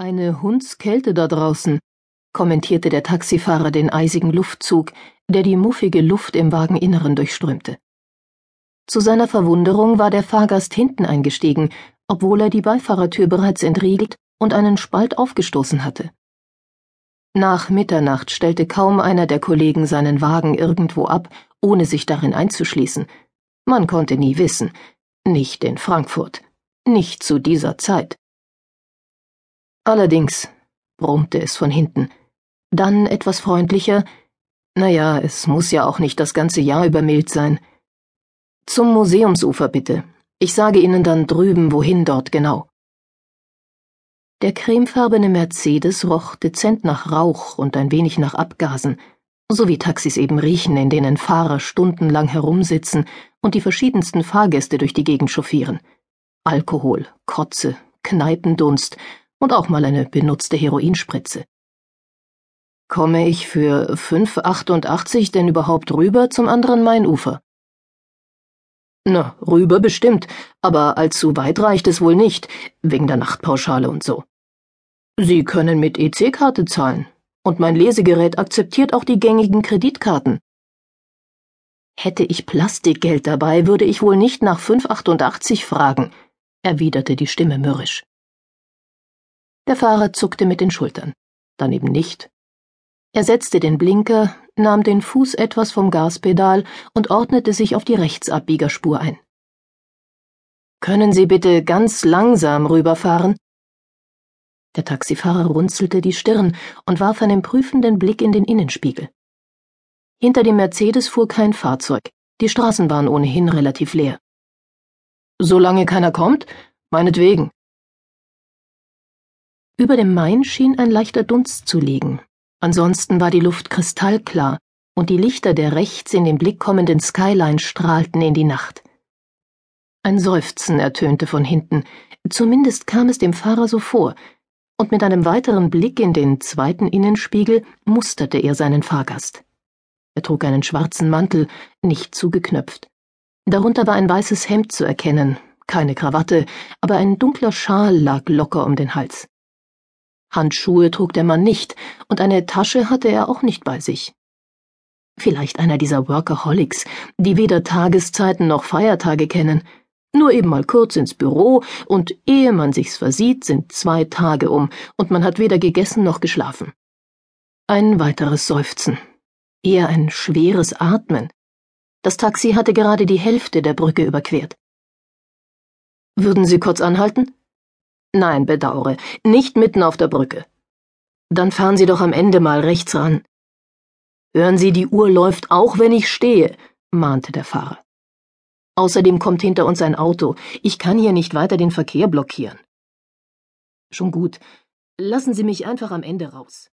Eine Hundskälte da draußen, kommentierte der Taxifahrer den eisigen Luftzug, der die muffige Luft im Wageninneren durchströmte. Zu seiner Verwunderung war der Fahrgast hinten eingestiegen, obwohl er die Beifahrertür bereits entriegelt und einen Spalt aufgestoßen hatte. Nach Mitternacht stellte kaum einer der Kollegen seinen Wagen irgendwo ab, ohne sich darin einzuschließen. Man konnte nie wissen, nicht in Frankfurt, nicht zu dieser Zeit. Allerdings, brummte es von hinten. Dann etwas freundlicher. Naja, es muss ja auch nicht das ganze Jahr über mild sein. Zum Museumsufer bitte. Ich sage Ihnen dann drüben, wohin dort genau. Der cremefarbene Mercedes roch dezent nach Rauch und ein wenig nach Abgasen, so wie Taxis eben riechen, in denen Fahrer stundenlang herumsitzen und die verschiedensten Fahrgäste durch die Gegend chauffieren. Alkohol, Kotze, Kneipendunst und auch mal eine benutzte Heroinspritze. Komme ich für 5,88 denn überhaupt rüber zum anderen Mainufer? Na, rüber bestimmt, aber allzu weit reicht es wohl nicht, wegen der Nachtpauschale und so. Sie können mit EC-Karte zahlen, und mein Lesegerät akzeptiert auch die gängigen Kreditkarten. Hätte ich Plastikgeld dabei, würde ich wohl nicht nach 5,88 fragen, erwiderte die Stimme mürrisch. Der Fahrer zuckte mit den Schultern, dann eben nicht. Er setzte den Blinker, nahm den Fuß etwas vom Gaspedal und ordnete sich auf die Rechtsabbiegerspur ein. Können Sie bitte ganz langsam rüberfahren? Der Taxifahrer runzelte die Stirn und warf einen prüfenden Blick in den Innenspiegel. Hinter dem Mercedes fuhr kein Fahrzeug, die Straßen waren ohnehin relativ leer. Solange keiner kommt, meinetwegen. Über dem Main schien ein leichter Dunst zu liegen. Ansonsten war die Luft kristallklar und die Lichter der rechts in den Blick kommenden Skyline strahlten in die Nacht. Ein Seufzen ertönte von hinten, zumindest kam es dem Fahrer so vor, und mit einem weiteren Blick in den zweiten Innenspiegel musterte er seinen Fahrgast. Er trug einen schwarzen Mantel, nicht zugeknöpft. Darunter war ein weißes Hemd zu erkennen, keine Krawatte, aber ein dunkler Schal lag locker um den Hals. Handschuhe trug der Mann nicht, und eine Tasche hatte er auch nicht bei sich. Vielleicht einer dieser Workaholics, die weder Tageszeiten noch Feiertage kennen, nur eben mal kurz ins Büro, und ehe man sich's versieht, sind zwei Tage um, und man hat weder gegessen noch geschlafen. Ein weiteres Seufzen, eher ein schweres Atmen. Das Taxi hatte gerade die Hälfte der Brücke überquert. Würden Sie kurz anhalten? Nein, bedaure, nicht mitten auf der Brücke. Dann fahren Sie doch am Ende mal rechts ran. Hören Sie, die Uhr läuft auch, wenn ich stehe, mahnte der Fahrer. Außerdem kommt hinter uns ein Auto. Ich kann hier nicht weiter den Verkehr blockieren. Schon gut. Lassen Sie mich einfach am Ende raus.